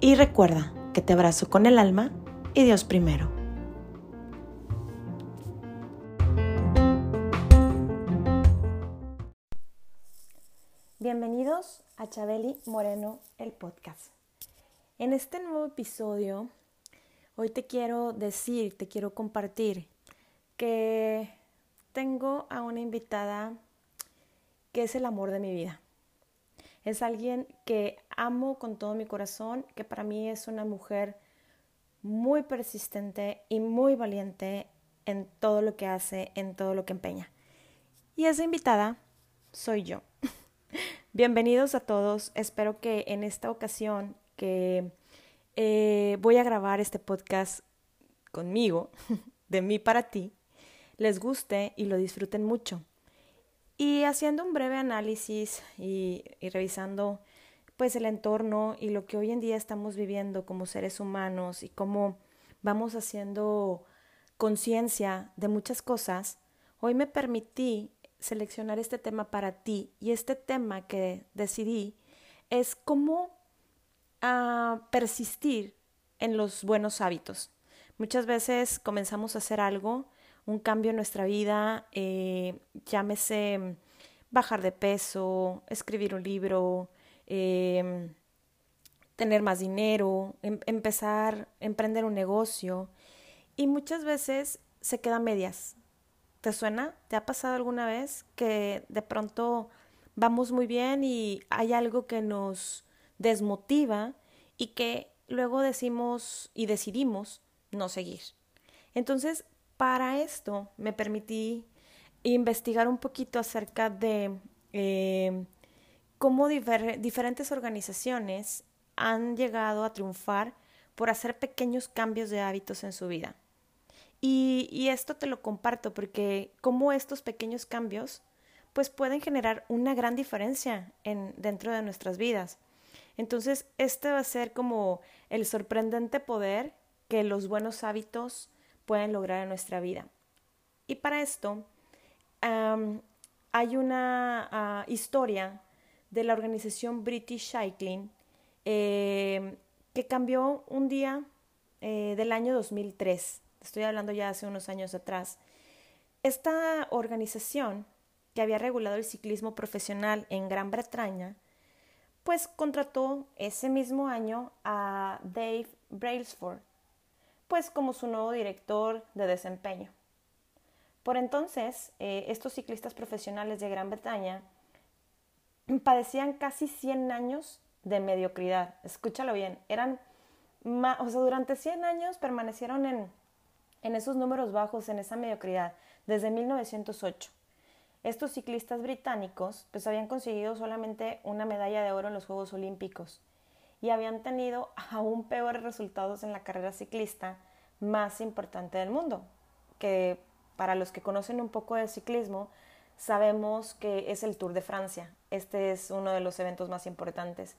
y recuerda que te abrazo con el alma y Dios primero. Bienvenidos a Chabeli Moreno, el podcast. En este nuevo episodio, hoy te quiero decir, te quiero compartir que tengo a una invitada que es el amor de mi vida. Es alguien que amo con todo mi corazón, que para mí es una mujer muy persistente y muy valiente en todo lo que hace, en todo lo que empeña. Y esa invitada soy yo. Bienvenidos a todos. Espero que en esta ocasión que eh, voy a grabar este podcast conmigo, de mí para ti, les guste y lo disfruten mucho. Y haciendo un breve análisis y, revisando pues el entorno y lo que hoy en día estamos viviendo como seres humanos y cómo vamos haciendo conciencia de muchas cosas, hoy me permití seleccionar este tema para ti y este tema que decidí es cómo ah, persistir en los buenos hábitos. Muchas veces comenzamos a hacer algo, un cambio en nuestra vida, eh, llámese bajar de peso, escribir un libro, em, tener más dinero, em, empezar, emprender un negocio y muchas veces se queda medias, ¿Te suena? ¿Te ha pasado alguna vez que de pronto vamos muy bien y hay algo que nos desmotiva y que luego decimos y decidimos no seguir? Entonces, para esto me permití investigar un poquito acerca de eh, cómo diferentes organizaciones han llegado a triunfar por hacer pequeños cambios de hábitos en su vida. Y, esto te lo comparto porque como estos pequeños cambios pues pueden generar una gran diferencia en, dentro de nuestras vidas. Entonces, este va a ser como el sorprendente poder que los buenos hábitos pueden lograr en nuestra vida. Y para esto hay una ah, historia de la organización British Cycling eh, que cambió un día eh, del año 2003 estoy hablando ya hace unos años atrás, esta organización que había regulado el ciclismo profesional en Gran Bretaña, pues contrató ese mismo año a Dave Brailsford, pues como su nuevo director de desempeño. Por entonces, eh, estos ciclistas profesionales de Gran Bretaña padecían casi 100 años de mediocridad. Escúchalo bien, eran, o sea, durante 100 años permanecieron en en esos números bajos, en esa mediocridad, desde 1908. Estos ciclistas británicos pues habían conseguido solamente una medalla de oro en los Juegos Olímpicos y habían tenido aún peores resultados en la carrera ciclista más importante del mundo, que para los que conocen un poco de ciclismo, sabemos que es el Tour de Francia. Este es uno de los eventos más importantes.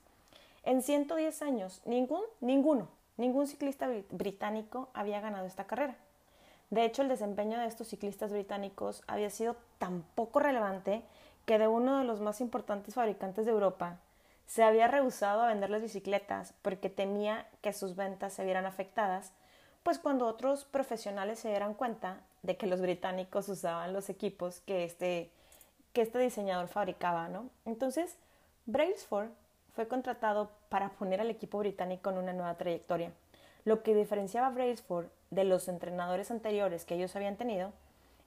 En 110 años, ningún, ninguno, ningún ciclista británico había ganado esta carrera. De hecho, el desempeño de estos ciclistas británicos había sido tan poco relevante que de uno de los más importantes fabricantes de Europa se había rehusado a venderles bicicletas porque temía que sus ventas se vieran afectadas, pues cuando otros profesionales se dieran cuenta de que los británicos usaban los equipos que este, que este diseñador fabricaba, ¿no? Entonces, Brailsford fue contratado para poner al equipo británico en una nueva trayectoria. Lo que diferenciaba a Brailsford de los entrenadores anteriores que ellos habían tenido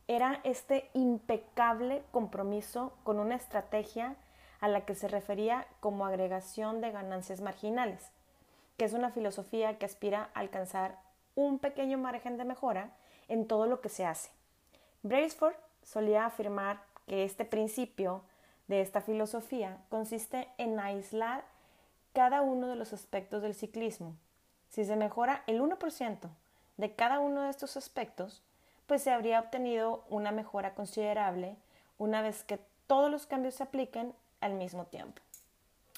era este impecable compromiso con una estrategia a la que se refería como agregación de ganancias marginales, que es una filosofía que aspira a alcanzar un pequeño margen de mejora en todo lo que se hace. Brailsford solía afirmar que este principio de esta filosofía consiste en aislar cada uno de los aspectos del ciclismo si se mejora el 1% de cada uno de estos aspectos, pues se habría obtenido una mejora considerable una vez que todos los cambios se apliquen al mismo tiempo.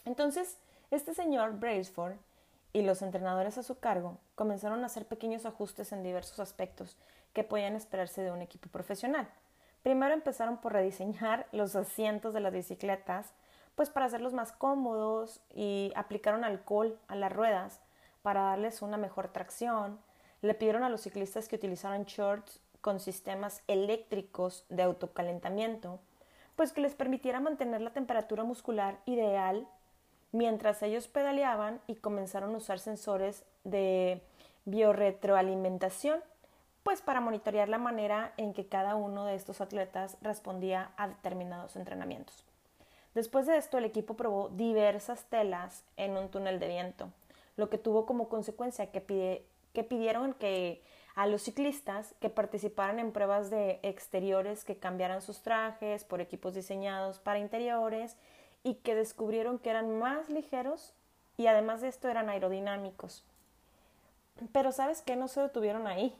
Entonces, este señor Brailsford y los entrenadores a su cargo comenzaron a hacer pequeños ajustes en diversos aspectos que podían esperarse de un equipo profesional. Primero empezaron por rediseñar los asientos de las bicicletas, pues para hacerlos más cómodos y aplicaron alcohol a las ruedas para darles una mejor tracción. Le pidieron a los ciclistas que utilizaran shorts con sistemas eléctricos de autocalentamiento, pues que les permitiera mantener la temperatura muscular ideal mientras ellos pedaleaban y comenzaron a usar sensores de biorretroalimentación, pues para monitorear la manera en que cada uno de estos atletas respondía a determinados entrenamientos. Después de esto, el equipo probó diversas telas en un túnel de viento, lo que tuvo como consecuencia que, que pidieron que a los ciclistas que participaran en pruebas de exteriores que cambiaran sus trajes por equipos diseñados para interiores y que descubrieron que eran más ligeros y además de esto eran aerodinámicos. Pero sabes qué, no se detuvieron ahí.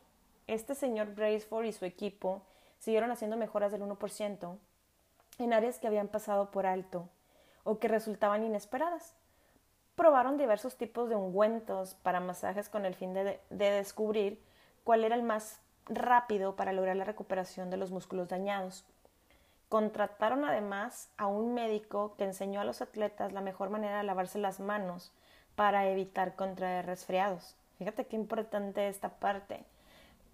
Este señor Braceford y su equipo siguieron haciendo mejoras del 1% en áreas que habían pasado por alto o que resultaban inesperadas. Probaron diversos tipos de ungüentos para masajes con el fin de, de descubrir cuál era el más rápido para lograr la recuperación de los músculos dañados. Contrataron además a un médico que enseñó a los atletas la mejor manera de lavarse las manos para evitar contraer resfriados. Fíjate qué importante esta parte.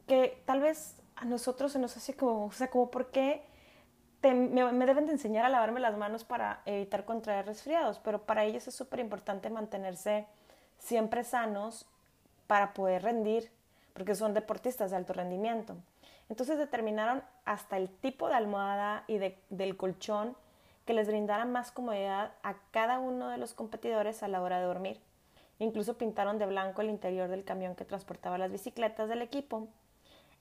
Que tal vez a nosotros se nos hace como, o sea, como por qué me, me, deben de enseñar a lavarme las manos para evitar contraer resfriados, pero para ellos es súper importante mantenerse siempre sanos para poder rendir, porque son deportistas de alto rendimiento. Entonces determinaron hasta el tipo de almohada y del colchón que les brindara más comodidad a cada uno de los competidores a la hora de dormir. Incluso pintaron de blanco el interior del camión que transportaba las bicicletas del equipo.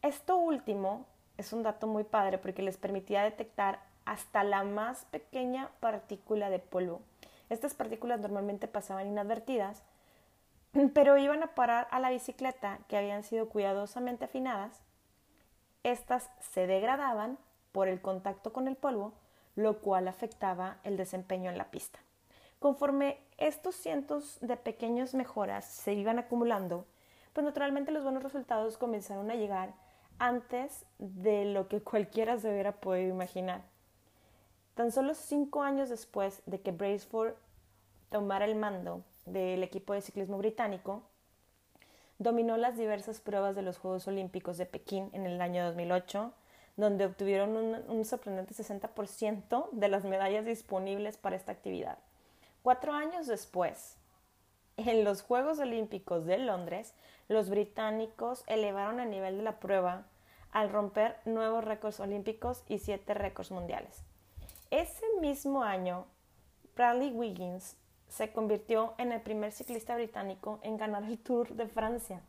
Esto último es un dato muy padre porque les permitía detectar hasta la más pequeña partícula de polvo. Estas partículas normalmente pasaban inadvertidas, pero iban a parar a la bicicleta que habían sido cuidadosamente afinadas estas se degradaban por el contacto con el polvo, lo cual afectaba el desempeño en la pista. Conforme estos cientos de pequeñas mejoras se iban acumulando, pues naturalmente los buenos resultados comenzaron a llegar antes de lo que cualquiera se hubiera podido imaginar. Tan solo cinco años después de que Braceford tomara el mando del equipo de ciclismo británico, Dominó las diversas pruebas de los Juegos Olímpicos de Pekín en el año 2008, donde obtuvieron un, sorprendente 60% de las medallas disponibles para esta actividad. Cuatro años después, en los Juegos Olímpicos de Londres, los británicos elevaron el nivel de la prueba al romper nuevos récords olímpicos y siete récords mundiales. Ese mismo año, Bradley Wiggins se convirtió en el primer ciclista británico en ganar el Tour de Francia.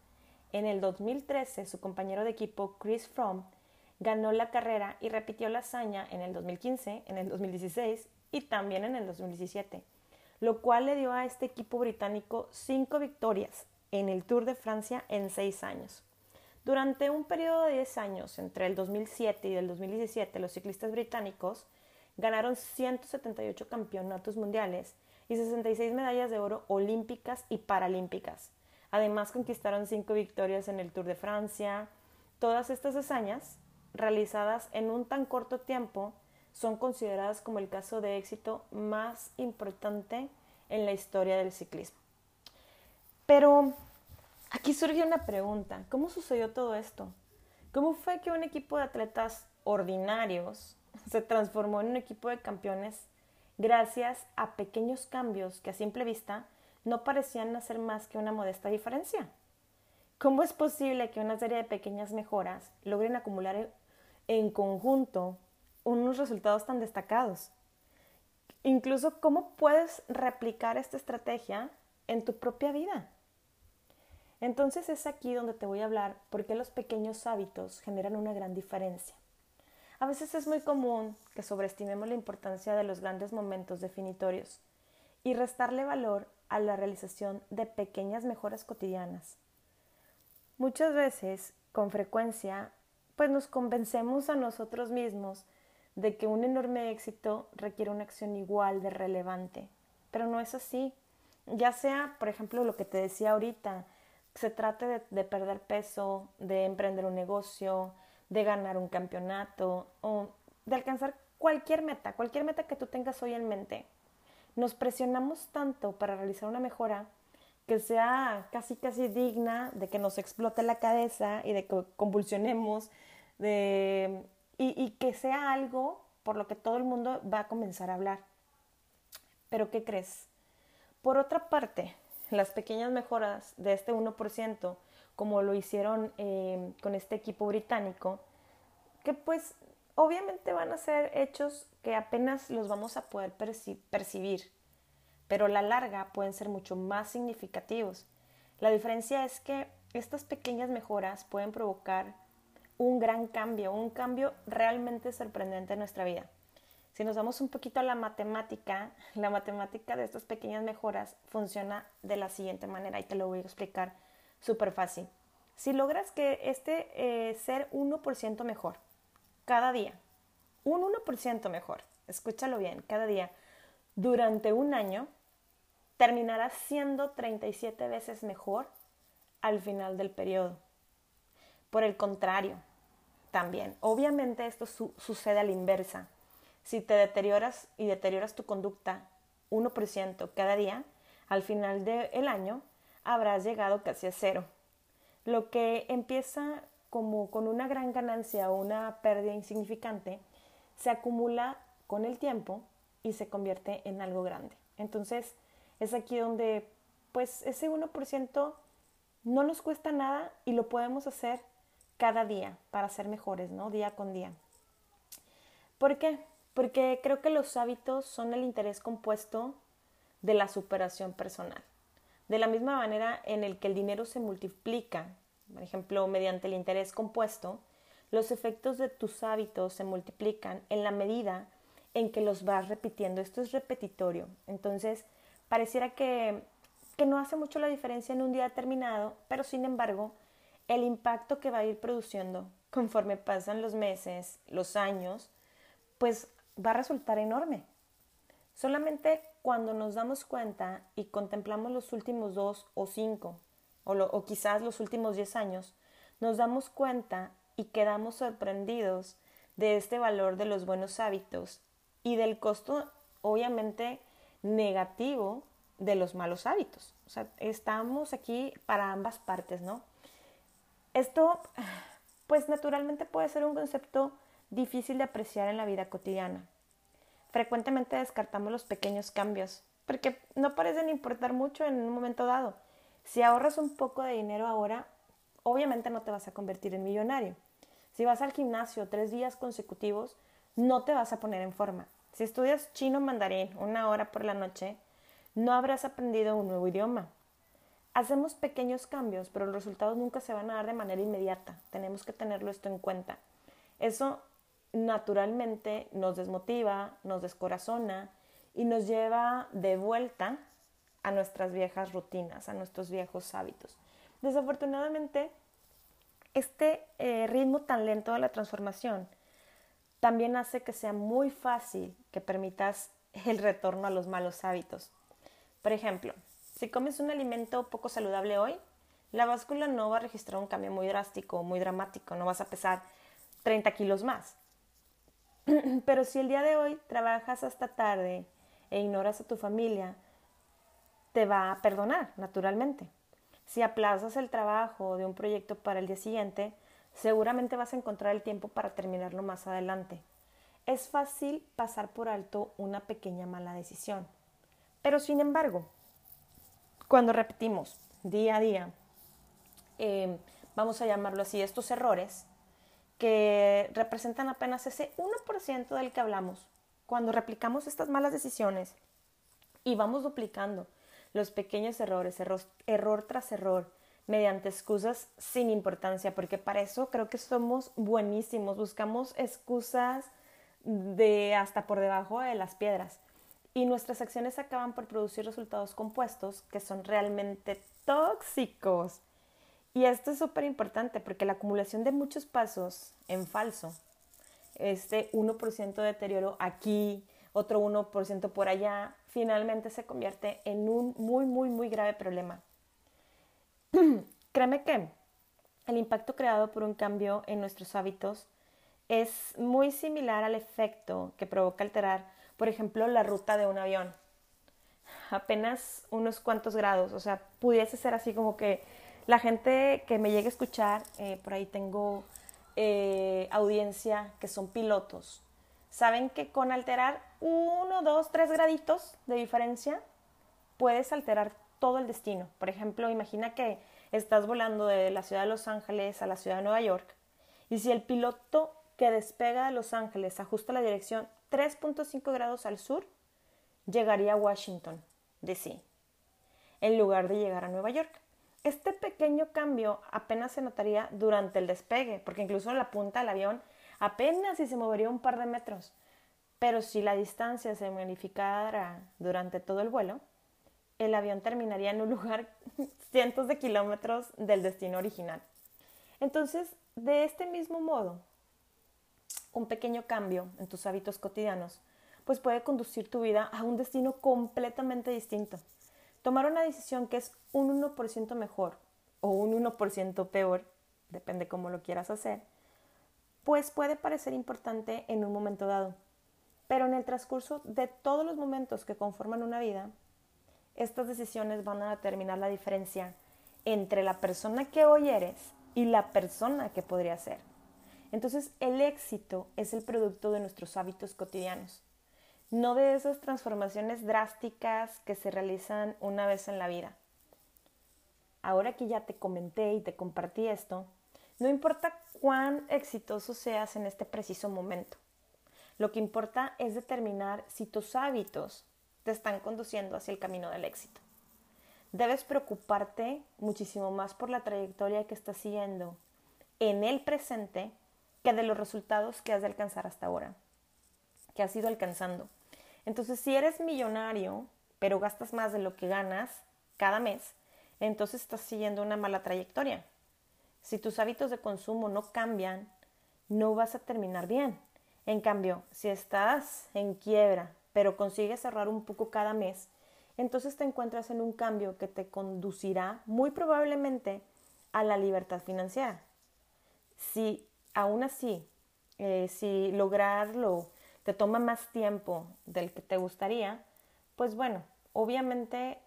En el 2013, su compañero de equipo Chris Froome ganó la carrera y repitió la hazaña en el 2015, en el 2016 y también en el 2017, lo cual le dio a este equipo británico cinco victorias en el Tour de Francia en seis años. Durante un periodo de 10 años, entre el 2007 y el 2017, los ciclistas británicos ganaron 178 campeonatos mundiales y 66 medallas de oro olímpicas y paralímpicas. Además conquistaron cinco victorias en el Tour de Francia. Todas estas hazañas, realizadas en un tan corto tiempo, son consideradas como el caso de éxito más importante en la historia del ciclismo. Pero aquí surge una pregunta, ¿cómo sucedió todo esto? ¿Cómo fue que un equipo de atletas ordinarios se transformó en un equipo de campeones gracias a pequeños cambios que a simple vista no parecían hacer más que una modesta diferencia. ¿Cómo es posible que una serie de pequeñas mejoras logren acumular en conjunto unos resultados tan destacados? Incluso, ¿cómo puedes replicar esta estrategia en tu propia vida? Entonces es aquí donde te voy a hablar por qué los pequeños hábitos generan una gran diferencia. A veces es muy común que sobreestimemos la importancia de los grandes momentos definitorios y restarle valor a la realización de pequeñas mejoras cotidianas. Muchas veces, con frecuencia, pues nos convencemos a nosotros mismos de que un enorme éxito requiere una acción igual de relevante, pero no es así. Ya sea, por ejemplo, lo que te decía ahorita, se trate de, de perder peso, de emprender un negocio, de ganar un campeonato o de alcanzar cualquier meta, cualquier meta que tú tengas hoy en mente. Nos presionamos tanto para realizar una mejora que sea casi casi digna de que nos explote la cabeza y de que convulsionemos de, y, y que sea algo por lo que todo el mundo va a comenzar a hablar. Pero ¿qué crees? Por otra parte, las pequeñas mejoras de este 1%, como lo hicieron eh, con este equipo británico, que pues obviamente van a ser hechos que apenas los vamos a poder percibir, pero a la larga pueden ser mucho más significativos. La diferencia es que estas pequeñas mejoras pueden provocar un gran cambio, un cambio realmente sorprendente en nuestra vida. Si nos vamos un poquito a la matemática, la matemática de estas pequeñas mejoras funciona de la siguiente manera y te lo voy a explicar súper fácil. Si logras que este eh, ser 1% mejor, cada día. Un 1% mejor. Escúchalo bien, cada día. Durante un año terminarás siendo 37 veces mejor al final del periodo. Por el contrario, también, obviamente esto sucede a la inversa. Si te deterioras y deterioras tu conducta 1% cada día, al final del año habrás llegado casi a cero. Lo que empieza como con una gran ganancia o una pérdida insignificante, se acumula con el tiempo y se convierte en algo grande. Entonces, es aquí donde, pues, ese 1% no nos cuesta nada y lo podemos hacer cada día para ser mejores, ¿no? Día con día. ¿Por qué? Porque creo que los hábitos son el interés compuesto de la superación personal. De la misma manera en el que el dinero se multiplica por ejemplo, mediante el interés compuesto, los efectos de tus hábitos se multiplican en la medida en que los vas repitiendo. Esto es repetitorio. Entonces, pareciera que, que no hace mucho la diferencia en un día determinado, pero sin embargo, el impacto que va a ir produciendo conforme pasan los meses, los años, pues va a resultar enorme. Solamente cuando nos damos cuenta y contemplamos los últimos dos o cinco o, quizás los últimos 10 años, nos damos cuenta y quedamos sorprendidos de este valor de los buenos hábitos y del costo obviamente negativo de los malos hábitos. O sea, estamos aquí para ambas partes, ¿no? Esto, pues naturalmente puede ser un concepto difícil de apreciar en la vida cotidiana. Frecuentemente descartamos los pequeños cambios porque no parecen importar mucho en un momento dado si ahorras un poco de dinero ahora, obviamente no te vas a convertir en millonario. Si vas al gimnasio tres días consecutivos, no te vas a poner en forma. Si estudias chino mandarín una hora por la noche, no habrás aprendido un nuevo idioma. Hacemos pequeños cambios, pero los resultados nunca se van a dar de manera inmediata. Tenemos que tenerlo esto en cuenta. Eso naturalmente nos desmotiva, nos descorazona y nos lleva de vuelta a nuestras viejas rutinas, a nuestros viejos hábitos. Desafortunadamente, este eh, ritmo tan lento de la transformación también hace que sea muy fácil que permitas el retorno a los malos hábitos. Por ejemplo, si comes un alimento poco saludable hoy, la báscula no va a registrar un cambio muy drástico, muy dramático, no vas a pesar 30 kilos más. Pero si el día de hoy trabajas hasta tarde e ignoras a tu familia, te va a perdonar, naturalmente. Si aplazas el trabajo de un proyecto para el día siguiente, seguramente vas a encontrar el tiempo para terminarlo más adelante. Es fácil pasar por alto una pequeña mala decisión. Pero sin embargo, cuando repetimos día a día, em, vamos a llamarlo así, estos errores, que representan apenas ese 1% del que hablamos, cuando replicamos estas malas decisiones y vamos duplicando los pequeños errores, error, tras error, mediante excusas sin importancia, porque para eso creo que somos buenísimos, buscamos excusas de hasta por debajo de las piedras. y nuestras acciones acaban por producir resultados compuestos que son realmente tóxicos. Y esto es súper importante porque la acumulación de muchos pasos en falso, este 1% de deterioro aquí, otro 1% por allá, finalmente se convierte en un muy, muy, muy grave problema. Créeme que el impacto creado por un cambio en nuestros hábitos es muy similar al efecto que provoca alterar, por ejemplo, la ruta de un avión. Apenas unos cuantos grados, o sea, pudiese ser así como que la gente que me llegue a escuchar, eh, por ahí tengo eh, audiencia que son pilotos, saben que con alterar uno, dos, tres graditos de diferencia, puedes alterar todo el destino. Por ejemplo, imagina que estás volando de la ciudad de Los Ángeles a la ciudad de Nueva York y si el piloto que despega de Los Ángeles ajusta la dirección 3.5 grados al sur, llegaría a Washington, D.C., en lugar de llegar a Nueva York. Este pequeño cambio apenas se notaría durante el despegue, porque incluso la punta del avión apenas si se movería un par de metros. Pero si la distancia se magnificara durante todo el vuelo, el avión terminaría en un lugar cientos de kilómetros del destino original. Entonces, de este mismo modo, un pequeño cambio en tus hábitos cotidianos, pues puede conducir tu vida a un destino completamente distinto. Tomar una decisión que es un 1% mejor o un 1% peor, depende cómo lo quieras hacer, pues puede parecer importante en un momento dado. Pero en el transcurso de todos los momentos que conforman una vida, estas decisiones van a determinar la diferencia entre la persona que hoy eres y la persona que podría ser. Entonces el éxito es el producto de nuestros hábitos cotidianos, no de esas transformaciones drásticas que se realizan una vez en la vida. Ahora que ya te comenté y te compartí esto, no importa cuán exitoso seas en este preciso momento. Lo que importa es determinar si tus hábitos te están conduciendo hacia el camino del éxito. Debes preocuparte muchísimo más por la trayectoria que estás siguiendo en el presente que de los resultados que has de alcanzar hasta ahora, que has ido alcanzando. Entonces, si eres millonario, pero gastas más de lo que ganas cada mes, entonces estás siguiendo una mala trayectoria. Si tus hábitos de consumo no cambian, no vas a terminar bien. En cambio, si estás en quiebra, pero consigues ahorrar un poco cada mes, entonces te encuentras en un cambio que te conducirá muy probablemente a la libertad financiera. Si aún así, eh, si lograrlo te toma más tiempo del que te gustaría, pues bueno, obviamente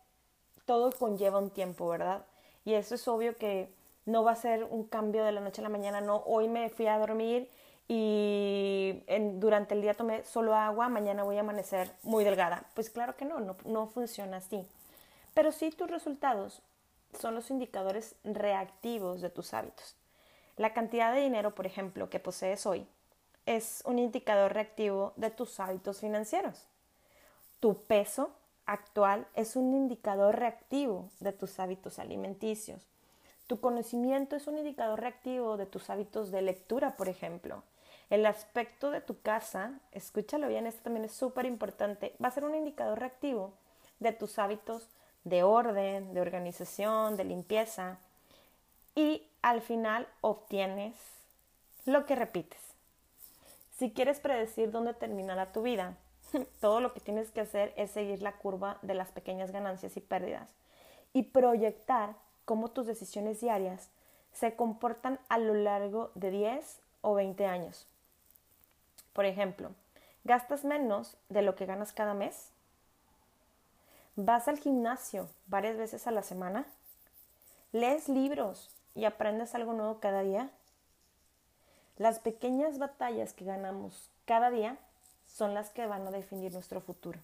todo conlleva un tiempo, ¿verdad? Y eso es obvio que no va a ser un cambio de la noche a la mañana, no, hoy me fui a dormir y durante el día tomé solo agua, mañana voy a amanecer muy delgada. Pues claro que no, no, no funciona así. Pero sí tus resultados son los indicadores reactivos de tus hábitos. La cantidad de dinero, por ejemplo, que posees hoy es un indicador reactivo de tus hábitos financieros. Tu peso actual es un indicador reactivo de tus hábitos alimenticios. Tu conocimiento es un indicador reactivo de tus hábitos de lectura, por ejemplo. El aspecto de tu casa, escúchalo bien, esto también es súper importante, va a ser un indicador reactivo de tus hábitos de orden, de organización, de limpieza. Y al final obtienes lo que repites. Si quieres predecir dónde terminará tu vida, todo lo que tienes que hacer es seguir la curva de las pequeñas ganancias y pérdidas y proyectar cómo tus decisiones diarias se comportan a lo largo de 10 o 20 años. Por ejemplo, ¿gastas menos de lo que ganas cada mes? ¿Vas al gimnasio varias veces a la semana? ¿Lees libros y aprendes algo nuevo cada día? Las pequeñas batallas que ganamos cada día son las que van a definir nuestro futuro.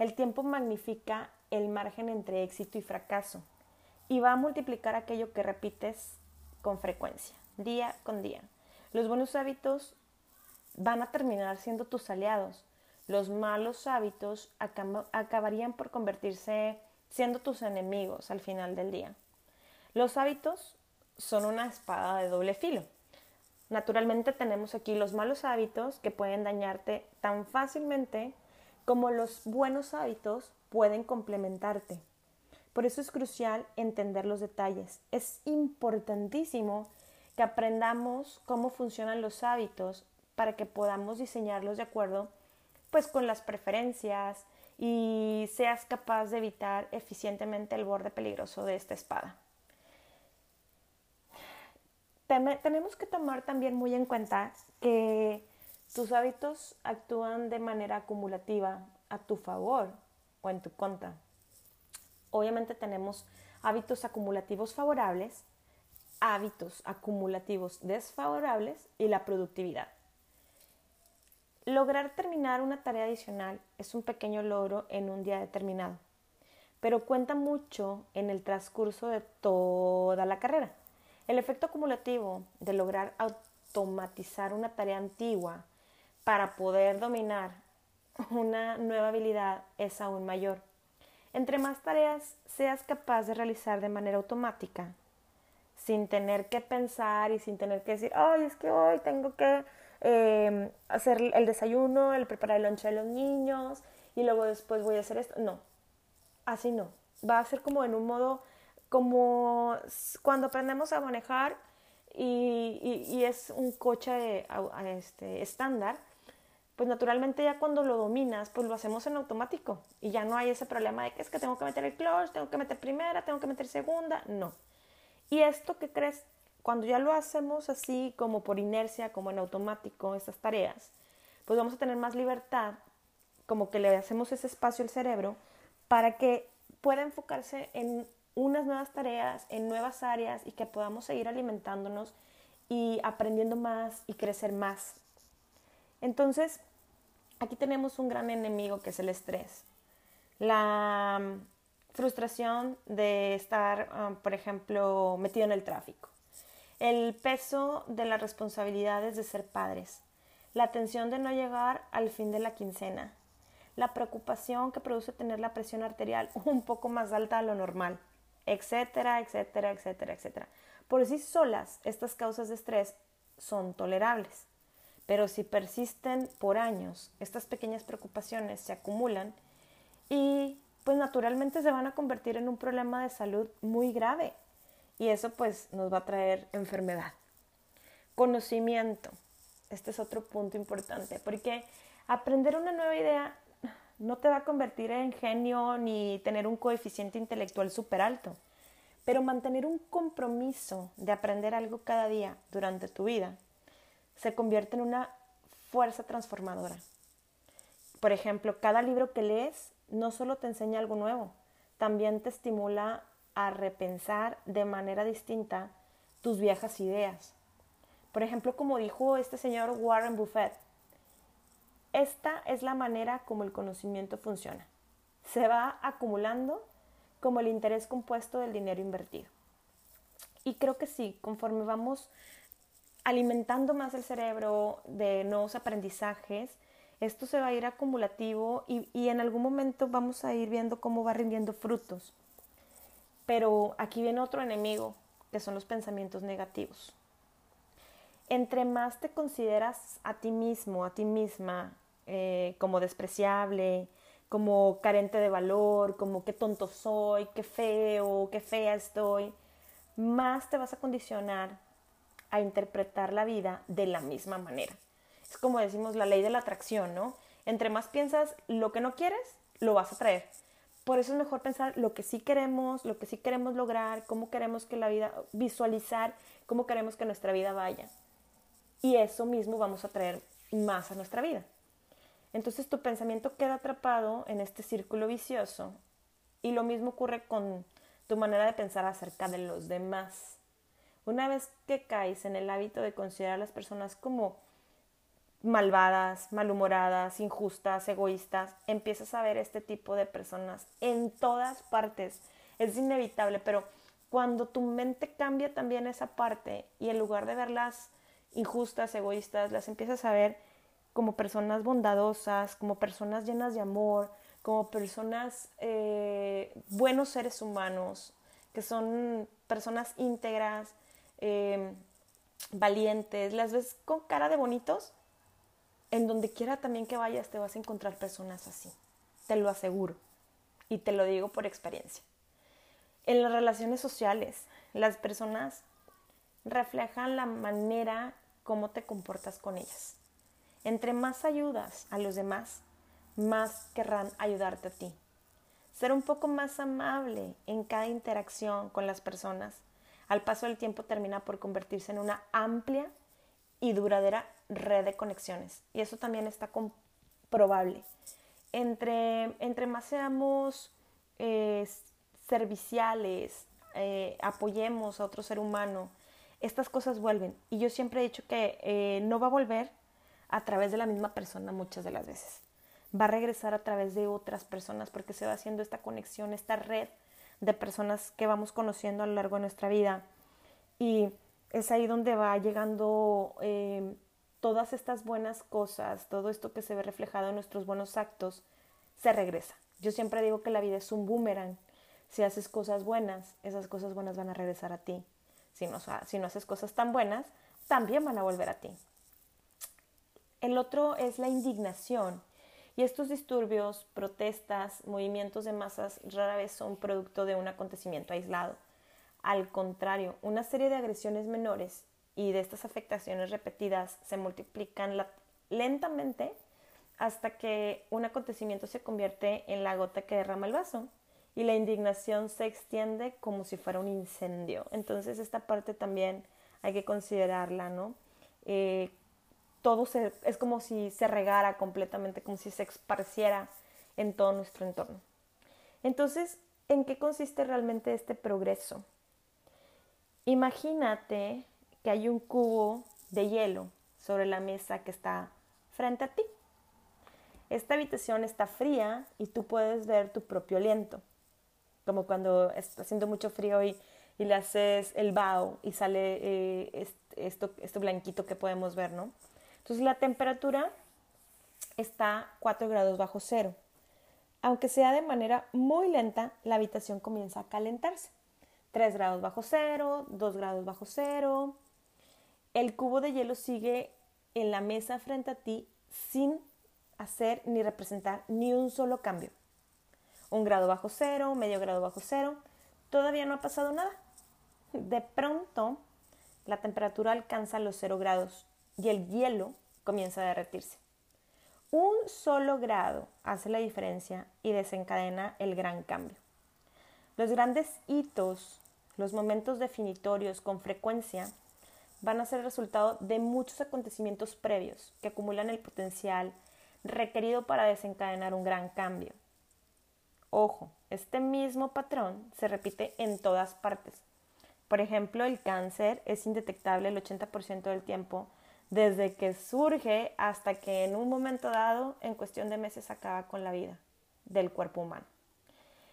El tiempo magnifica el margen entre éxito y fracaso y va a multiplicar aquello que repites con frecuencia, día con día. Los buenos hábitos van a terminar siendo tus aliados. Los malos hábitos acabarían por convertirse siendo tus enemigos al final del día. Los hábitos son una espada de doble filo. Naturalmente tenemos aquí los malos hábitos que pueden dañarte tan fácilmente como los buenos hábitos pueden complementarte. Por eso es crucial entender los detalles. Es importantísimo que aprendamos cómo funcionan los hábitos para que podamos diseñarlos de acuerdo pues con las preferencias y seas capaz de evitar eficientemente el borde peligroso de esta espada. Tenemos que tomar también muy en cuenta que tus hábitos actúan de manera acumulativa a tu favor o en tu contra. Obviamente tenemos hábitos acumulativos favorables, hábitos acumulativos desfavorables y la productividad. Lograr terminar una tarea adicional es un pequeño logro en un día determinado, pero cuenta mucho en el transcurso de toda la carrera. El efecto acumulativo de lograr automatizar una tarea antigua para poder dominar una nueva habilidad es aún mayor. Entre más tareas seas capaz de realizar de manera automática, sin tener que pensar y sin tener que decir, ay, es que hoy tengo que eh, hacer el desayuno, el preparar el lonche de los niños y luego después voy a hacer esto. No, así no. Va a ser como en un modo como cuando aprendemos a manejar y, es un coche este, estándar, pues naturalmente ya cuando lo dominas, pues lo hacemos en automático y ya no hay ese problema de que es que tengo que meter el clutch, tengo que meter primera, tengo que meter segunda, no. Y esto que crees, cuando ya lo hacemos así como por inercia, como en automático, estas tareas, pues vamos a tener más libertad, como que le hacemos ese espacio al cerebro para que pueda enfocarse en unas nuevas tareas en nuevas áreas y que podamos seguir alimentándonos y aprendiendo más y crecer más. Entonces, aquí tenemos un gran enemigo que es el estrés. La mm, frustración de estar, ah, por ejemplo, metido en el tráfico. El peso de las responsabilidades de ser padres. La tensión de no llegar al fin de la quincena. La preocupación que produce tener la presión arterial un poco más alta de lo normal etcétera, etcétera, etcétera, etcétera. Por sí solas, estas causas de estrés son tolerables, pero si persisten por años, estas pequeñas preocupaciones se acumulan y pues naturalmente se van a convertir en un problema de salud muy grave y eso pues nos va a traer enfermedad. Conocimiento. Este es otro punto importante porque aprender una nueva idea no te va a convertir en genio ni tener un coeficiente intelectual súper alto, pero mantener un compromiso de aprender algo cada día durante tu vida se convierte en una fuerza transformadora. Por ejemplo, cada libro que lees no solo te enseña algo nuevo, también te estimula a repensar de manera distinta tus viejas ideas. Por ejemplo, como dijo este señor Warren Buffett, esta es la manera como el conocimiento funciona. Se va acumulando como el interés compuesto del dinero invertido. Y creo que sí, conforme vamos alimentando más el cerebro de nuevos aprendizajes, esto se va a ir acumulativo y, y, en algún momento vamos a ir viendo cómo va rindiendo frutos. Pero aquí viene otro enemigo, que son los pensamientos negativos. Entre más te consideras a ti mismo, a ti misma, eh, como despreciable, como carente de valor, como qué tonto soy, qué feo, qué fea estoy, más te vas a condicionar a interpretar la vida de la misma manera. Es como decimos la ley de la atracción, ¿no? Entre más piensas lo que no quieres, lo vas a traer. Por eso es mejor pensar lo que sí queremos, lo que sí queremos lograr, cómo queremos que la vida, visualizar cómo queremos que nuestra vida vaya. Y eso mismo vamos a traer más a nuestra vida. Entonces tu pensamiento queda atrapado en este círculo vicioso y lo mismo ocurre con tu manera de pensar acerca de los demás. Una vez que caes en el hábito de considerar a las personas como malvadas, malhumoradas, injustas, egoístas, empiezas a ver este tipo de personas en todas partes. Es inevitable, pero cuando tu mente cambia también esa parte y en lugar de verlas injustas, egoístas, las empiezas a ver como personas bondadosas, como personas llenas de amor, como personas eh, buenos seres humanos, que son personas íntegras, em, valientes, las ves con cara de bonitos, en donde quiera también que vayas te vas a encontrar personas así, te lo aseguro, y te lo digo por experiencia. En las relaciones sociales, las personas reflejan la manera como te comportas con ellas. Entre más ayudas a los demás, más querrán ayudarte a ti. Ser un poco más amable en cada interacción con las personas, al paso del tiempo termina por convertirse en una amplia y duradera red de conexiones. Y eso también está comprobable. Entre, entre más seamos eh, serviciales, eh, apoyemos a otro ser humano, estas cosas vuelven. Y yo siempre he dicho que eh, no va a volver a través de la misma persona muchas de las veces. Va a regresar a través de otras personas porque se va haciendo esta conexión, esta red de personas que vamos conociendo a lo largo de nuestra vida. Y es ahí donde va llegando eh, todas estas buenas cosas, todo esto que se ve reflejado en nuestros buenos actos, se regresa. Yo siempre digo que la vida es un boomerang. Si haces cosas buenas, esas cosas buenas van a regresar a ti. Si no, si no haces cosas tan buenas, también van a volver a ti. El otro es la indignación. Y estos disturbios, protestas, movimientos de masas rara vez son producto de un acontecimiento aislado. Al contrario, una serie de agresiones menores y de estas afectaciones repetidas se multiplican lentamente hasta que un acontecimiento se convierte en la gota que derrama el vaso y la indignación se extiende como si fuera un incendio. Entonces esta parte también hay que considerarla, ¿no? Eh, todo es como si se regara completamente, como si se esparciera en todo nuestro entorno. Entonces, ¿en qué consiste realmente este progreso? Imagínate que hay un cubo de hielo sobre la mesa que está frente a ti. Esta habitación está fría y tú puedes ver tu propio aliento como cuando está haciendo mucho frío y, y le haces el vaho y sale eh, esto, esto blanquito que podemos ver, ¿no? Entonces la temperatura está 4 grados bajo cero. Aunque sea de manera muy lenta, la habitación comienza a calentarse. 3 grados bajo cero, 2 grados bajo cero. El cubo de hielo sigue en la mesa frente a ti sin hacer ni representar ni un solo cambio un grado bajo cero, medio grado bajo cero, todavía no ha pasado nada. De pronto, la temperatura alcanza los cero grados y el hielo comienza a derretirse. Un solo grado hace la diferencia y desencadena el gran cambio. Los grandes hitos, los momentos definitorios con frecuencia, van a ser resultado de muchos acontecimientos previos que acumulan el potencial requerido para desencadenar un gran cambio. Ojo, este mismo patrón se repite en todas partes. Por ejemplo, el cáncer es indetectable el 80% del tiempo desde que surge hasta que en un momento dado, en cuestión de meses, acaba con la vida del cuerpo humano.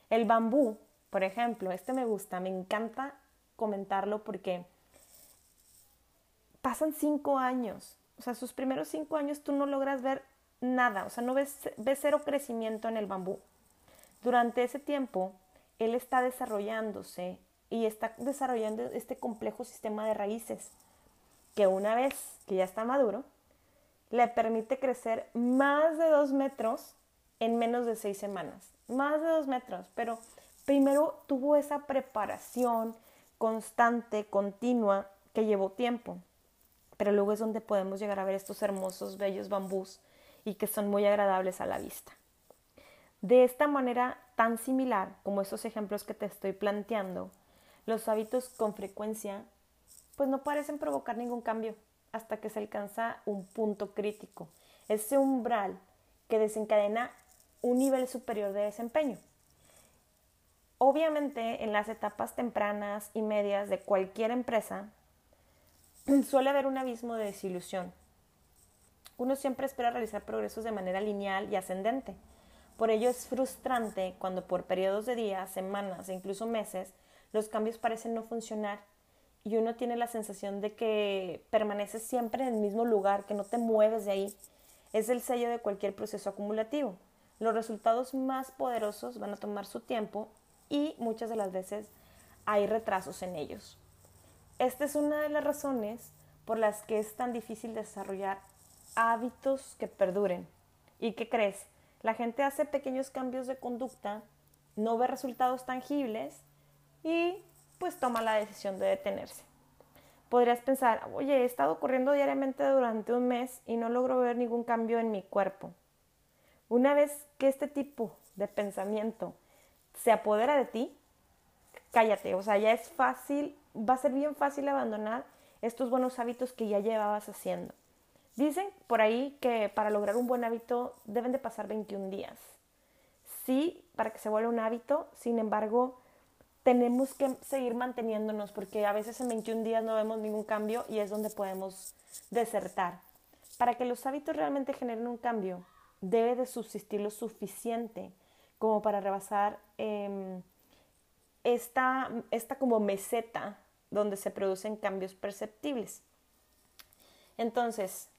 El bambú, por ejemplo, este me gusta, me encanta comentarlo porque pasan cinco años, o sea, sus primeros cinco años tú no logras ver nada, o sea, no ves, cero crecimiento en el bambú. Durante ese tiempo, él está desarrollándose y está desarrollando este complejo sistema de raíces que una vez que ya está maduro, le permite crecer más de dos metros en menos de seis semanas. Más de dos metros, pero primero tuvo esa preparación constante, continua, que llevó tiempo. Pero luego es donde podemos llegar a ver estos hermosos, bellos bambús y que son muy agradables a la vista. De esta manera tan similar como esos ejemplos que te estoy planteando, los hábitos con frecuencia pues no parecen provocar ningún cambio hasta que se alcanza un punto crítico, ese umbral que desencadena un nivel superior de desempeño. Obviamente en las etapas tempranas y medias de cualquier empresa suele haber un abismo de desilusión. Uno siempre espera realizar progresos de manera lineal y ascendente, por ello es frustrante cuando por periodos de días, semanas e incluso meses los cambios parecen no funcionar y uno tiene la sensación de que permaneces siempre en el mismo lugar, que no te mueves de ahí. Es el sello de cualquier proceso acumulativo. Los resultados más poderosos van a tomar su tiempo y muchas de las veces hay retrasos en ellos. Esta es una de las razones por las que es tan difícil desarrollar hábitos que perduren. ¿Y qué crees? La gente hace pequeños cambios de conducta, no ve resultados tangibles y pues toma la decisión de detenerse. Podrías pensar, oye, he estado corriendo diariamente durante un mes y no logro ver ningún cambio en mi cuerpo. Una vez que este tipo de pensamiento se apodera de ti, cállate, o sea, ya es fácil, va a ser bien fácil abandonar estos buenos hábitos que ya llevabas haciendo. Dicen por ahí que para lograr un buen hábito deben de pasar 21 días. Sí, para que se vuelva un hábito, sin embargo, tenemos que seguir manteniéndonos porque a veces en 21 días no vemos ningún cambio y es donde podemos desertar. Para que los hábitos realmente generen un cambio, debe de subsistir lo suficiente como para rebasar em, esta, esta como meseta donde se producen cambios perceptibles. Entonces,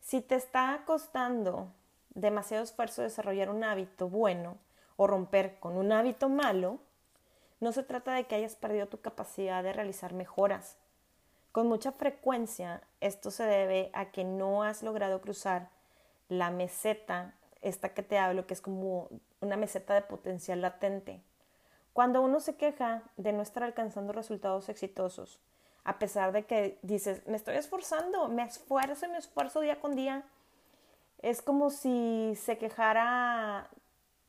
si te está costando demasiado esfuerzo desarrollar un hábito bueno o romper con un hábito malo, no se trata de que hayas perdido tu capacidad de realizar mejoras. Con mucha frecuencia esto se debe a que no has logrado cruzar la meseta, esta que te hablo, que es como una meseta de potencial latente. Cuando uno se queja de no estar alcanzando resultados exitosos, a pesar de que dices, me estoy esforzando, me esfuerzo y me esfuerzo día con día, es como si se quejara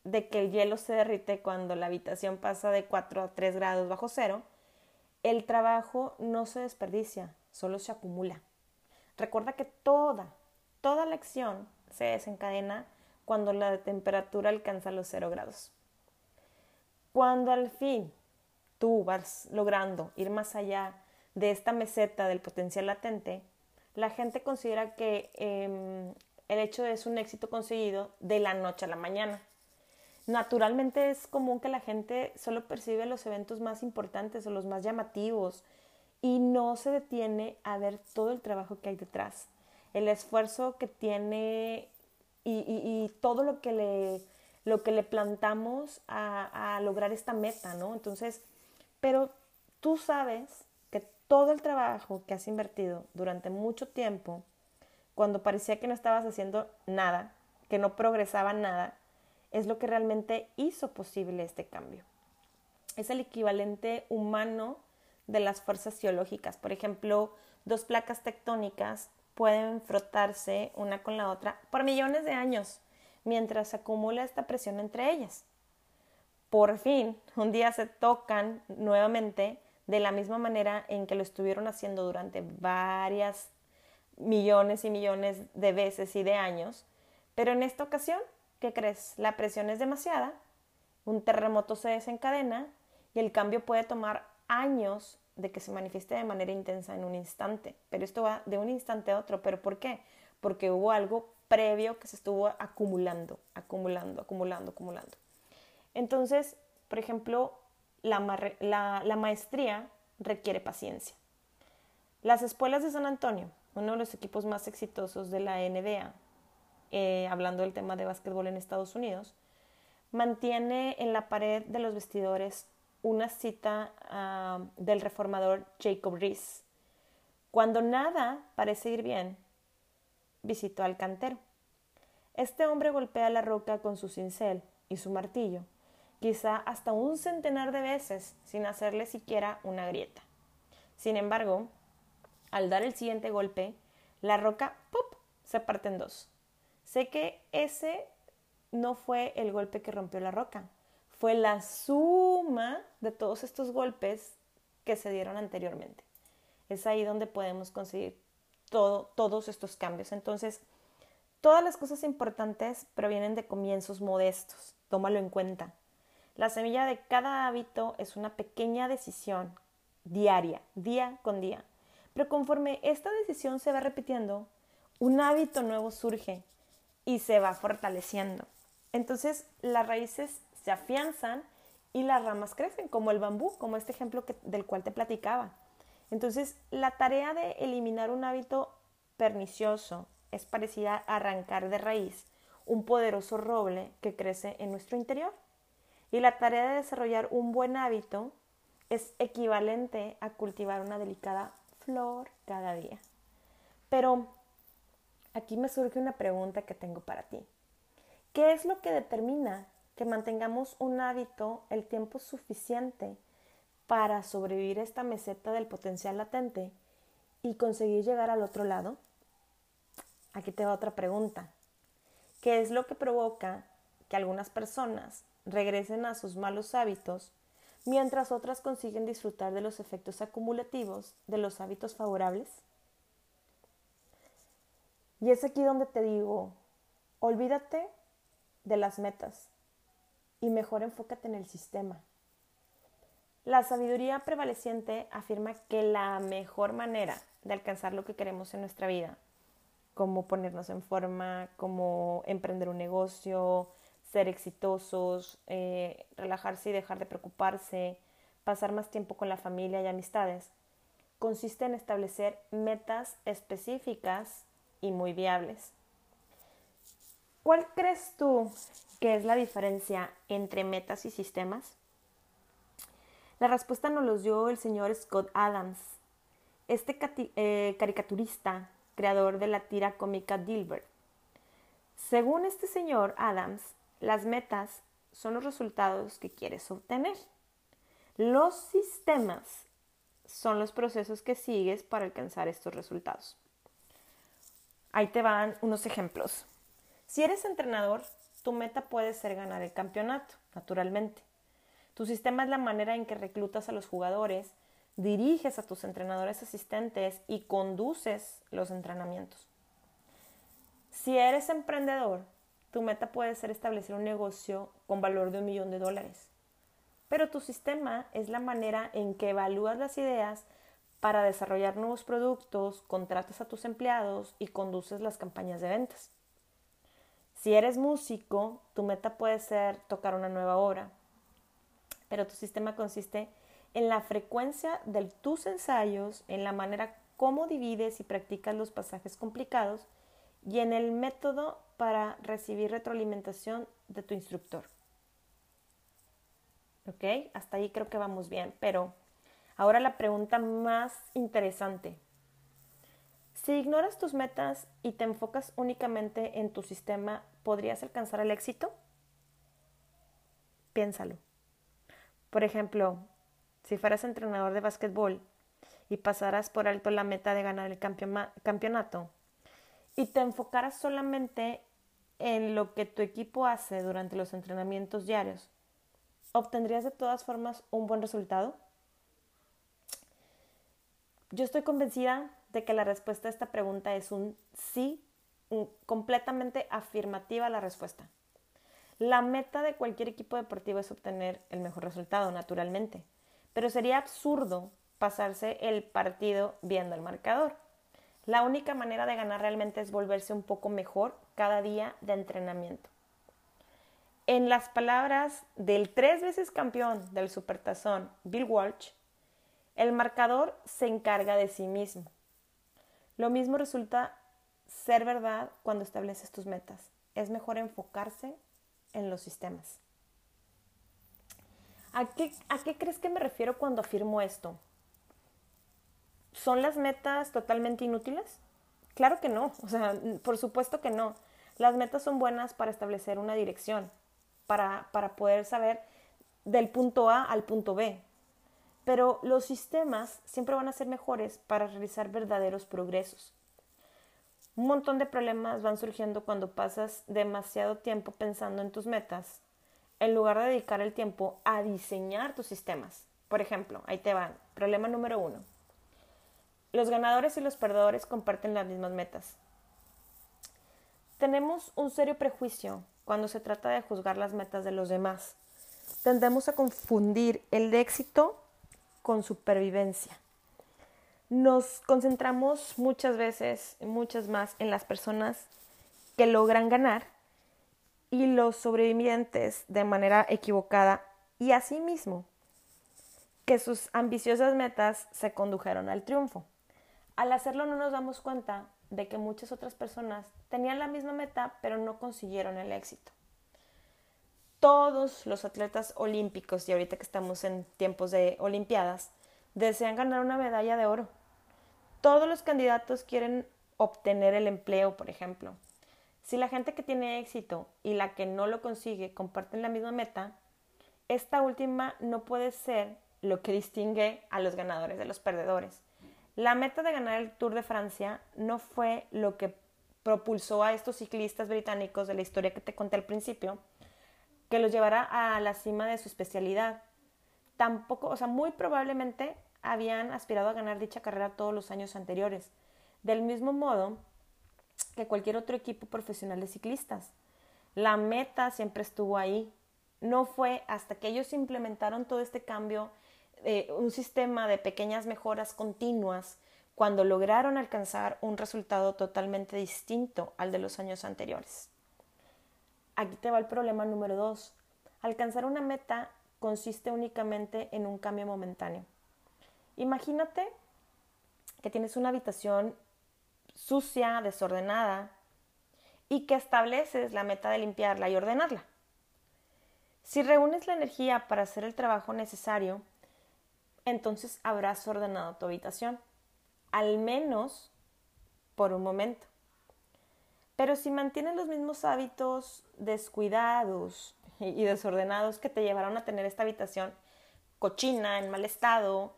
de que el hielo se derrite cuando la habitación pasa de 4 a 3 grados bajo cero, el trabajo no se desperdicia, solo se acumula. Recuerda que toda, toda la acción se desencadena cuando la temperatura alcanza los 0 grados. Cuando al fin tú vas logrando ir más allá de esta meseta del potencial latente, la gente considera que em, el hecho es un éxito conseguido de la noche a la mañana naturalmente es común que la gente solo percibe los eventos más importantes o los más llamativos y no se detiene a ver todo el trabajo que hay detrás, el esfuerzo que tiene y, todo lo que le, lo que le plantamos a, a lograr esta meta, ¿no? Entonces, pero tú sabes que todo el trabajo que has invertido durante mucho tiempo, cuando parecía que no estabas haciendo nada, que no progresaba nada, es lo que realmente hizo posible este cambio. Es el equivalente humano de las fuerzas geológicas. Por ejemplo, dos placas tectónicas pueden frotarse una con la otra por millones de años mientras se acumula esta presión entre ellas. Por fin, un día se tocan nuevamente de la misma manera en que lo estuvieron haciendo durante varias millones y millones de veces y de años, pero en esta ocasión ¿qué crees? La presión es demasiada, un terremoto se desencadena y el cambio puede tomar años de que se manifieste de manera intensa en un instante. Pero esto va de un instante a otro. ¿Pero por qué? Porque hubo algo previo que se estuvo acumulando, acumulando, acumulando, acumulando. Entonces, por ejemplo, la, maestría requiere paciencia. Las escuelas de San Antonio, uno de los equipos más exitosos de la NBA, eh, hablando del tema de básquetbol en Estados Unidos, mantiene en la pared de los vestidores una cita ah, del reformador Jacob Rees. Cuando nada parece ir bien, visitó al cantero. Este hombre golpea la roca con su cincel y su martillo, quizá hasta un centenar de veces sin hacerle siquiera una grieta. Sin embargo, al dar el siguiente golpe, la roca ¡pop! se parte en dos. Sé que ese no fue el golpe que rompió la roca, fue la suma de todos estos golpes que se dieron anteriormente. Es ahí donde podemos conseguir todo, todos estos cambios. Entonces, todas las cosas importantes provienen de comienzos modestos, tómalo en cuenta. La semilla de cada hábito es una pequeña decisión diaria, día con día. Pero conforme esta decisión se va repitiendo, un hábito nuevo surge y se va fortaleciendo. Entonces las raíces se afianzan y las ramas crecen, como el bambú, como este ejemplo del cual te platicaba. Entonces la tarea de eliminar un hábito pernicioso es parecida a arrancar de raíz un poderoso roble que crece en nuestro interior. Y la tarea de desarrollar un buen hábito es equivalente a cultivar una delicada flor cada día. Pero aquí me surge una pregunta que tengo para ti. ¿Qué es lo que determina que mantengamos un hábito el tiempo suficiente para sobrevivir a esta meseta del potencial latente y conseguir llegar al otro lado? Aquí te va otra pregunta. ¿Qué es lo que provoca que algunas personas regresen a sus malos hábitos mientras otras consiguen disfrutar de los efectos acumulativos de los hábitos favorables? Y es aquí donde te digo, olvídate de las metas y mejor enfócate en el sistema. La sabiduría prevaleciente afirma que la mejor manera de alcanzar lo que queremos en nuestra vida, como ponernos en forma, como emprender un negocio, ser exitosos, eh, relajarse y dejar de preocuparse, pasar más tiempo con la familia y amistades, consiste en establecer metas específicas y muy viables. ¿Cuál crees tú que es la diferencia entre metas y sistemas? La respuesta nos los dio el señor Scott Adams, este eh, caricaturista, creador de la tira cómica Dilbert. Según este señor Adams, las metas son los resultados que quieres obtener. Los sistemas son los procesos que sigues para alcanzar estos resultados. Ahí te van unos ejemplos. Si eres entrenador, tu meta puede ser ganar el campeonato, naturalmente. Tu sistema es la manera en que reclutas a los jugadores, diriges a tus entrenadores asistentes y conduces los entrenamientos. Si eres emprendedor, tu meta puede ser establecer un negocio con valor de un millón de dólares. Pero tu sistema es la manera en que evalúas las ideas para desarrollar nuevos productos, contratas a tus empleados y conduces las campañas de ventas. Si eres músico, tu meta puede ser tocar una nueva obra, pero tu sistema consiste en la frecuencia de tus ensayos, en la manera como divides y practicas los pasajes complicados y en el método para recibir retroalimentación de tu instructor. ¿Ok? Hasta ahí creo que vamos bien, pero Ahora la pregunta más interesante. Si ignoras tus metas y te enfocas únicamente en tu sistema, ¿podrías alcanzar el éxito? Piénsalo. Por ejemplo, si fueras entrenador de básquetbol y pasaras por alto la meta de ganar el campeonato y te enfocaras solamente en lo que tu equipo hace durante los entrenamientos diarios, ¿obtendrías de todas formas un buen resultado? Yo estoy convencida de que la respuesta a esta pregunta es un sí, completamente afirmativa la respuesta. La meta de cualquier equipo deportivo es obtener el mejor resultado, naturalmente, pero sería absurdo pasarse el partido viendo el marcador. La única manera de ganar realmente es volverse un poco mejor cada día de entrenamiento. En las palabras del tres veces campeón del Supertazón, Bill Walsh, el marcador se encarga de sí mismo. Lo mismo resulta ser verdad cuando estableces tus metas. Es mejor enfocarse en los sistemas. ¿A qué, ¿A qué, crees que me refiero cuando afirmo esto? ¿Son las metas totalmente inútiles? Claro que no, o sea, por supuesto que no. Las metas son buenas para establecer una dirección, para, para poder saber del punto A al punto B, pero los sistemas siempre van a ser mejores para realizar verdaderos progresos. Un montón de problemas van surgiendo cuando pasas demasiado tiempo pensando en tus metas, en lugar de dedicar el tiempo a diseñar tus sistemas. Por ejemplo, ahí te van. Problema número uno. Los ganadores y los perdedores comparten las mismas metas. Tenemos un serio prejuicio cuando se trata de juzgar las metas de los demás. Tendemos a confundir el éxito con supervivencia. Nos concentramos muchas veces, muchas más, en las personas que logran ganar y los sobrevivientes de manera equivocada y asimismo que sus ambiciosas metas se condujeron al triunfo. Al hacerlo no nos damos cuenta de que muchas otras personas tenían la misma meta pero no consiguieron el éxito todos los atletas olímpicos, y ahorita que estamos en tiempos de Olimpiadas, desean ganar una medalla de oro. Todos los candidatos quieren obtener el empleo, por ejemplo. Si la gente que tiene éxito y la que no lo consigue comparten la misma meta, esta última no puede ser lo que distingue a los ganadores de los perdedores. La meta de ganar el Tour de Francia no fue lo que propulsó a estos ciclistas británicos de la historia que te conté al principio, que los llevará a la cima de su especialidad. Tampoco, o sea, muy probablemente habían aspirado a ganar dicha carrera todos los años anteriores, del mismo modo que cualquier otro equipo profesional de ciclistas. La meta siempre estuvo ahí. No fue hasta que ellos implementaron todo este cambio, eh, un sistema de pequeñas mejoras continuas, cuando lograron alcanzar un resultado totalmente distinto al de los años anteriores. Aquí te va el problema número dos. Alcanzar una meta consiste únicamente en un cambio momentáneo. Imagínate que tienes una habitación sucia, desordenada, y que estableces la meta de limpiarla y ordenarla. Si reúnes la energía para hacer el trabajo necesario, entonces habrás ordenado tu habitación, al menos por un momento. Pero si mantienes los mismos hábitos descuidados y desordenados que te llevaron a tener esta habitación cochina, en mal estado,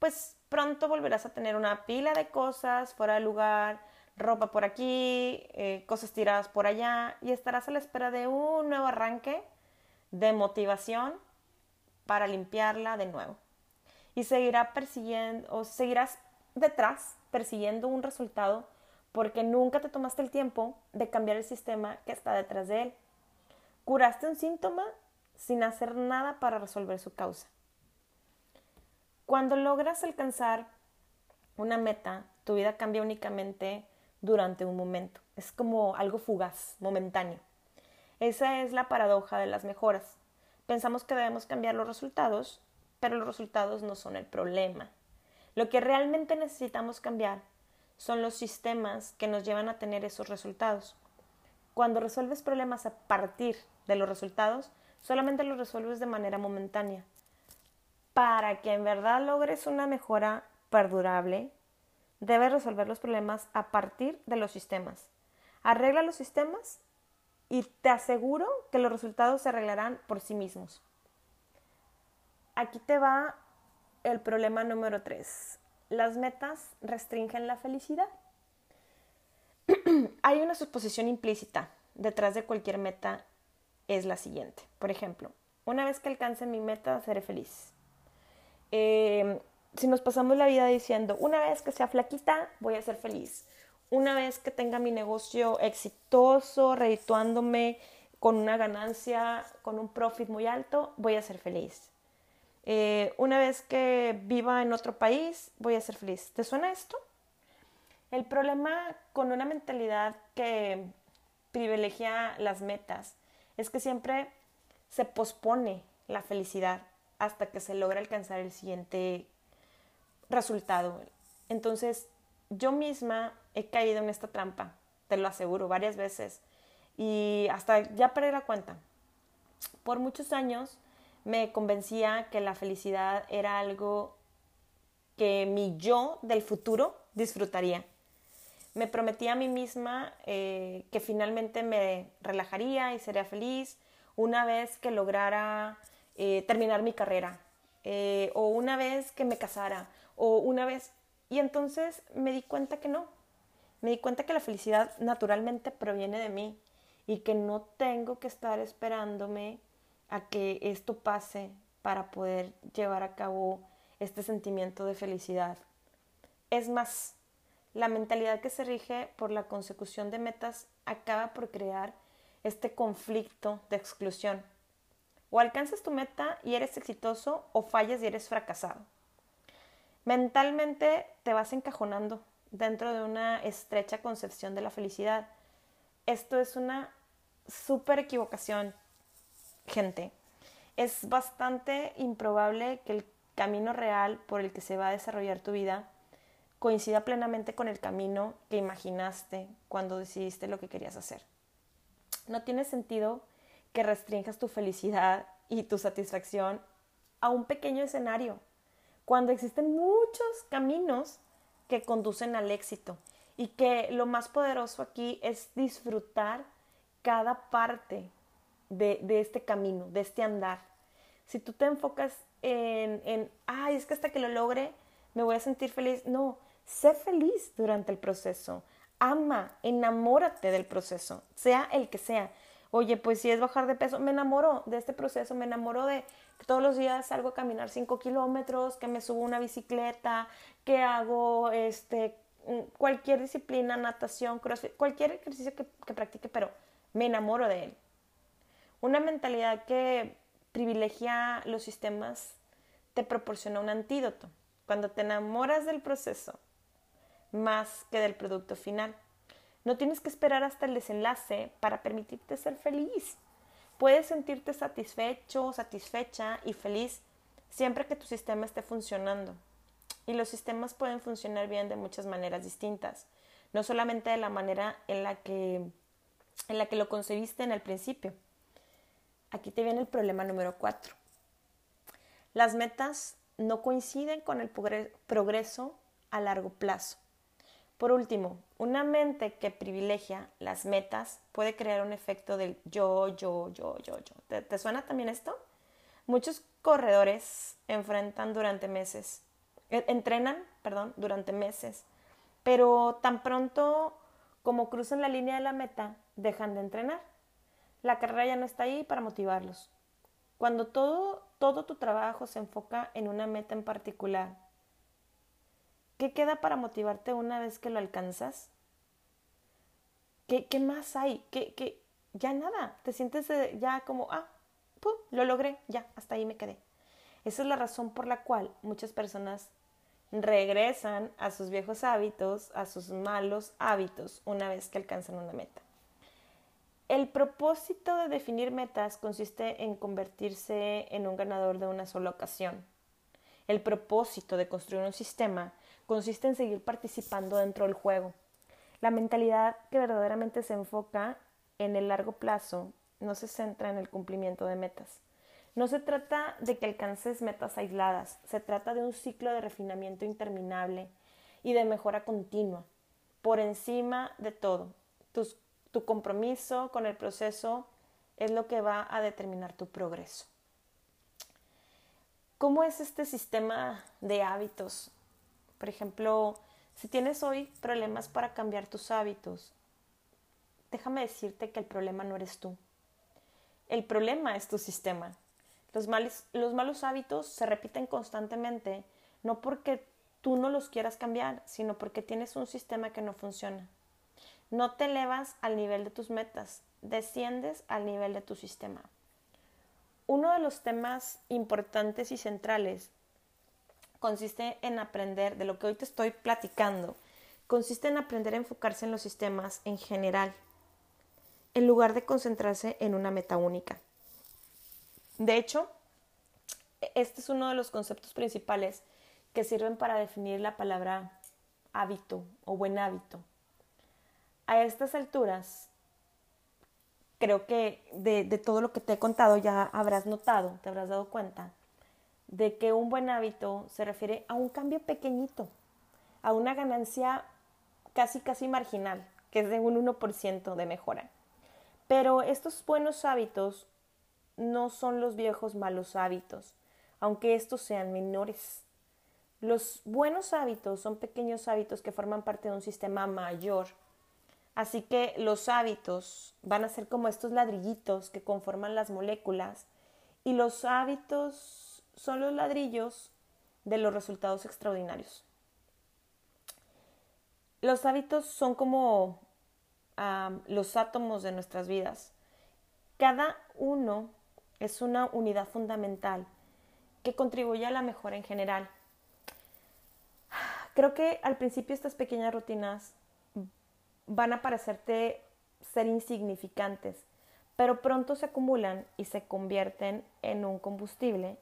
pues pronto volverás a tener una pila de cosas fuera de lugar, ropa por aquí, eh, cosas tiradas por allá y estarás a la espera de un nuevo arranque de motivación para limpiarla de nuevo. Y seguirá persiguiendo o seguirás detrás persiguiendo un resultado porque nunca te tomaste el tiempo de cambiar el sistema que está detrás de él. Curaste un síntoma sin hacer nada para resolver su causa. Cuando logras alcanzar una meta, tu vida cambia únicamente durante un momento. Es como algo fugaz, momentáneo. Esa es la paradoja de las mejoras. Pensamos que debemos cambiar los resultados, pero los resultados no son el problema. Lo que realmente necesitamos cambiar son los sistemas que nos llevan a tener esos resultados. Cuando resuelves problemas a partir de los resultados, solamente los resuelves de manera momentánea para que en verdad logres una mejora perdurable, debes resolver los problemas a partir de los sistemas. Arregla los sistemas y te aseguro que los resultados se arreglarán por sí mismos. Aquí te va el problema número 3. Las metas restringen la felicidad. Hay una suposición implícita detrás de cualquier meta, es la siguiente. Por ejemplo, una vez que alcance mi meta, seré feliz. Em, si nos pasamos la vida diciendo, una vez que sea flaquita, voy a ser feliz. Una vez que tenga mi negocio exitoso, redituándome con una ganancia, con un profit muy alto, voy a ser feliz. Eh, una vez que viva en otro país, voy a ser feliz. ¿Te suena esto? El problema con una mentalidad que privilegia las metas es que siempre se pospone la felicidad hasta que se logra alcanzar el siguiente resultado. Entonces, yo misma he caído en esta trampa, te lo aseguro, varias veces. Y hasta ya perdí la cuenta. Por muchos años me convencía que la felicidad era algo que mi yo del futuro disfrutaría. Me prometía a mí misma eh, que finalmente me relajaría y sería feliz una vez que lograra eh, terminar mi carrera, eh, o una vez que me casara, o una vez... Y entonces me di cuenta que no. Me di cuenta que la felicidad naturalmente proviene de mí y que no tengo que estar esperándome a que esto pase para poder llevar a cabo este sentimiento de felicidad. Es más, la mentalidad que se rige por la consecución de metas acaba por crear este conflicto de exclusión o alcanzas tu meta y eres exitoso o fallas y eres fracasado. Mentalmente te vas encajonando dentro de una estrecha concepción de la felicidad. Esto es una súper equivocación, gente. Es bastante improbable que el camino real por el que se va a desarrollar tu vida coincida plenamente con el camino que imaginaste cuando decidiste lo que querías hacer. No tiene sentido que restringas tu felicidad y tu satisfacción a un pequeño escenario, cuando existen muchos caminos que conducen al éxito y que lo más poderoso aquí es disfrutar cada parte de, este camino, de este andar. Si tú te enfocas en, en, ay, es que hasta que lo logre me voy a sentir feliz, no, sé feliz durante el proceso, ama, enamórate del proceso, sea el que sea. Oye, pues si es bajar de peso, me enamoro de este proceso, me enamoro de que todos los días salgo a caminar 5 kilómetros, que me subo una bicicleta, que hago este, cualquier disciplina, natación, crossfit, cualquier ejercicio que practique, pero me enamoro de él. Una mentalidad que privilegia los sistemas te proporciona un antídoto. Cuando te enamoras del proceso más que del producto final. No tienes que esperar hasta el desenlace para permitirte ser feliz. Puedes sentirte satisfecho, satisfecha y feliz siempre que tu sistema esté funcionando. Y los sistemas pueden funcionar bien de muchas maneras distintas, no solamente de la manera en la que, en la que lo concebiste en el principio. Aquí te viene el problema número cuatro. Las metas no coinciden con el progreso a largo plazo. Por último, una mente que privilegia las metas puede crear un efecto del yo, yo, yo, yo, yo. ¿Te, suena también esto? Muchos corredores enfrentan durante meses, eh, entrenan, perdón, durante meses, pero tan pronto como cruzan la línea de la meta, dejan de entrenar. La carrera ya no está ahí para motivarlos. Cuando todo, todo tu trabajo se enfoca en una meta en particular ¿Qué queda para motivarte una vez que lo alcanzas? ¿Qué, qué más hay? ¿Qué, qué? Ya nada, te sientes ya como, ah, pum, lo logré, ya, hasta ahí me quedé. Esa es la razón por la cual muchas personas regresan a sus viejos hábitos, a sus malos hábitos, una vez que alcanzan una meta. El propósito de definir metas consiste en convertirse en un ganador de una sola ocasión. El propósito de construir un sistema consiste en seguir participando dentro del juego. La mentalidad que verdaderamente se enfoca en el largo plazo no se centra en el cumplimiento de metas. No se trata de que alcances metas aisladas, se trata de un ciclo de refinamiento interminable y de mejora continua. Por encima de todo, tu compromiso con el proceso es lo que va a determinar tu progreso. ¿Cómo es este sistema de hábitos por ejemplo, si tienes hoy problemas para cambiar tus hábitos, déjame decirte que el problema no eres tú. El problema es tu sistema. Los, los malos hábitos se repiten constantemente, no porque tú no los quieras cambiar, sino porque tienes un sistema que no funciona. No te elevas al nivel de tus metas, desciendes al nivel de tu sistema. Uno de los temas importantes y centrales consiste en aprender, de lo que hoy te estoy platicando, consiste en aprender a enfocarse en los sistemas en general, en lugar de concentrarse en una meta única. De hecho, este es uno de los conceptos principales que sirven para definir la palabra hábito o buen hábito. A estas alturas, creo que de, todo lo que te he contado ya habrás notado, te habrás dado cuenta de que un buen hábito se refiere a un cambio pequeñito, a una ganancia casi casi marginal, que es de un 1% de mejora. Pero estos buenos hábitos no son los viejos malos hábitos, aunque estos sean menores. Los buenos hábitos son pequeños hábitos que forman parte de un sistema mayor. Así que los hábitos van a ser como estos ladrillitos que conforman las moléculas y los hábitos son los ladrillos de los resultados extraordinarios. Los hábitos son como los átomos de nuestras vidas. Cada uno es una unidad fundamental que contribuye a la mejora en general. Creo que al principio estas pequeñas rutinas van a parecerte ser insignificantes, pero pronto se acumulan y se convierten en un combustible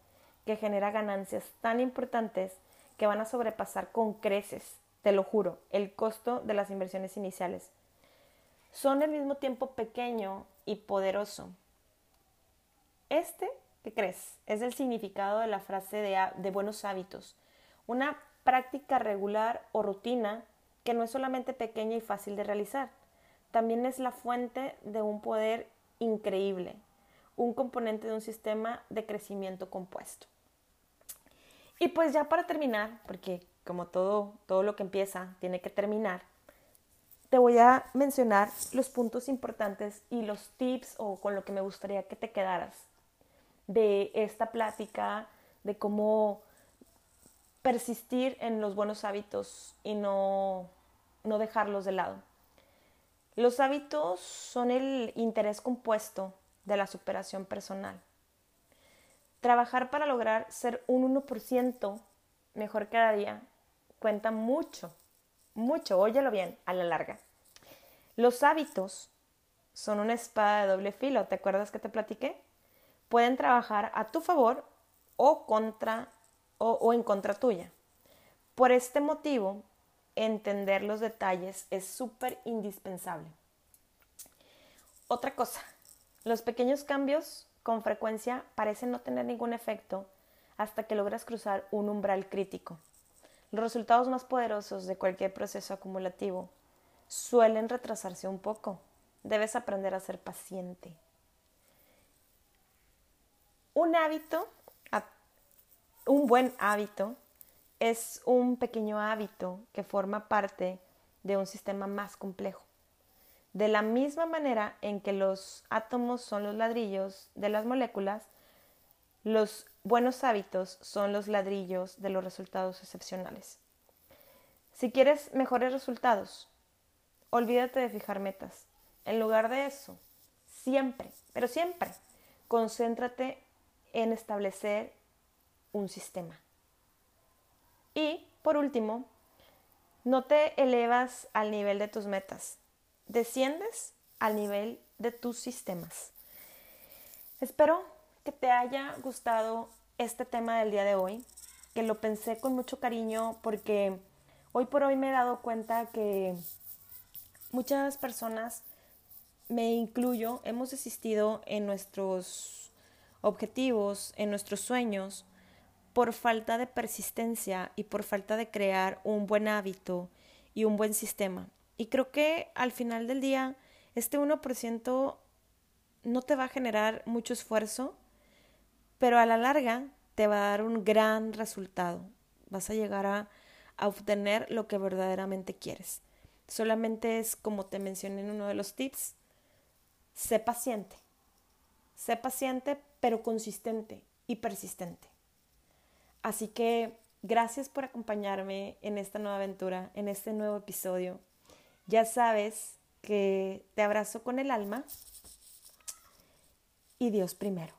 que genera ganancias tan importantes que van a sobrepasar con creces, te lo juro, el costo de las inversiones iniciales. Son al mismo tiempo pequeño y poderoso. Este, ¿qué crees? Es el significado de la frase de, de buenos hábitos. Una práctica regular o rutina que no es solamente pequeña y fácil de realizar, también es la fuente de un poder increíble, un componente de un sistema de crecimiento compuesto. Y pues ya para terminar, porque como todo, todo lo que empieza tiene que terminar, te voy a mencionar los puntos importantes y los tips o con lo que me gustaría que te quedaras de esta plática, de cómo persistir en los buenos hábitos y no, no dejarlos de lado. Los hábitos son el interés compuesto de la superación personal. Trabajar para lograr ser un 1% mejor cada día cuenta mucho, mucho, óyelo bien, a la larga. Los hábitos son una espada de doble filo, ¿te acuerdas que te platiqué? Pueden trabajar a tu favor o contra o, en contra tuya. Por este motivo, entender los detalles es súper indispensable. Otra cosa, los pequeños cambios con frecuencia parecen no tener ningún efecto hasta que logras cruzar un umbral crítico. Los resultados más poderosos de cualquier proceso acumulativo suelen retrasarse un poco. Debes aprender a ser paciente. Un hábito un buen hábito es un pequeño hábito que forma parte de un sistema más complejo. De la misma manera en que los átomos son los ladrillos de las moléculas, los buenos hábitos son los ladrillos de los resultados excepcionales. Si quieres mejores resultados, olvídate de fijar metas. En lugar de eso, siempre, pero siempre, concéntrate en establecer un sistema. Y, por último, no te elevas al nivel de tus metas, desciendes al nivel de tus sistemas. Espero que te haya gustado este tema del día de hoy, que lo pensé con mucho cariño porque hoy por hoy me he dado cuenta que muchas personas, me incluyo, hemos desistido en nuestros objetivos, en nuestros sueños, por falta de persistencia y por falta de crear un buen hábito y un buen sistema. Y creo que al final del día, este 1% no te va a generar mucho esfuerzo, pero a la larga te va a dar un gran resultado. Vas a llegar a, a obtener lo que verdaderamente quieres. Solamente es como te mencioné en uno de los tips, sé paciente. Sé paciente, pero consistente y persistente. Así que gracias por acompañarme en esta nueva aventura, en este nuevo episodio. Ya sabes que te abrazo con el alma y Dios primero.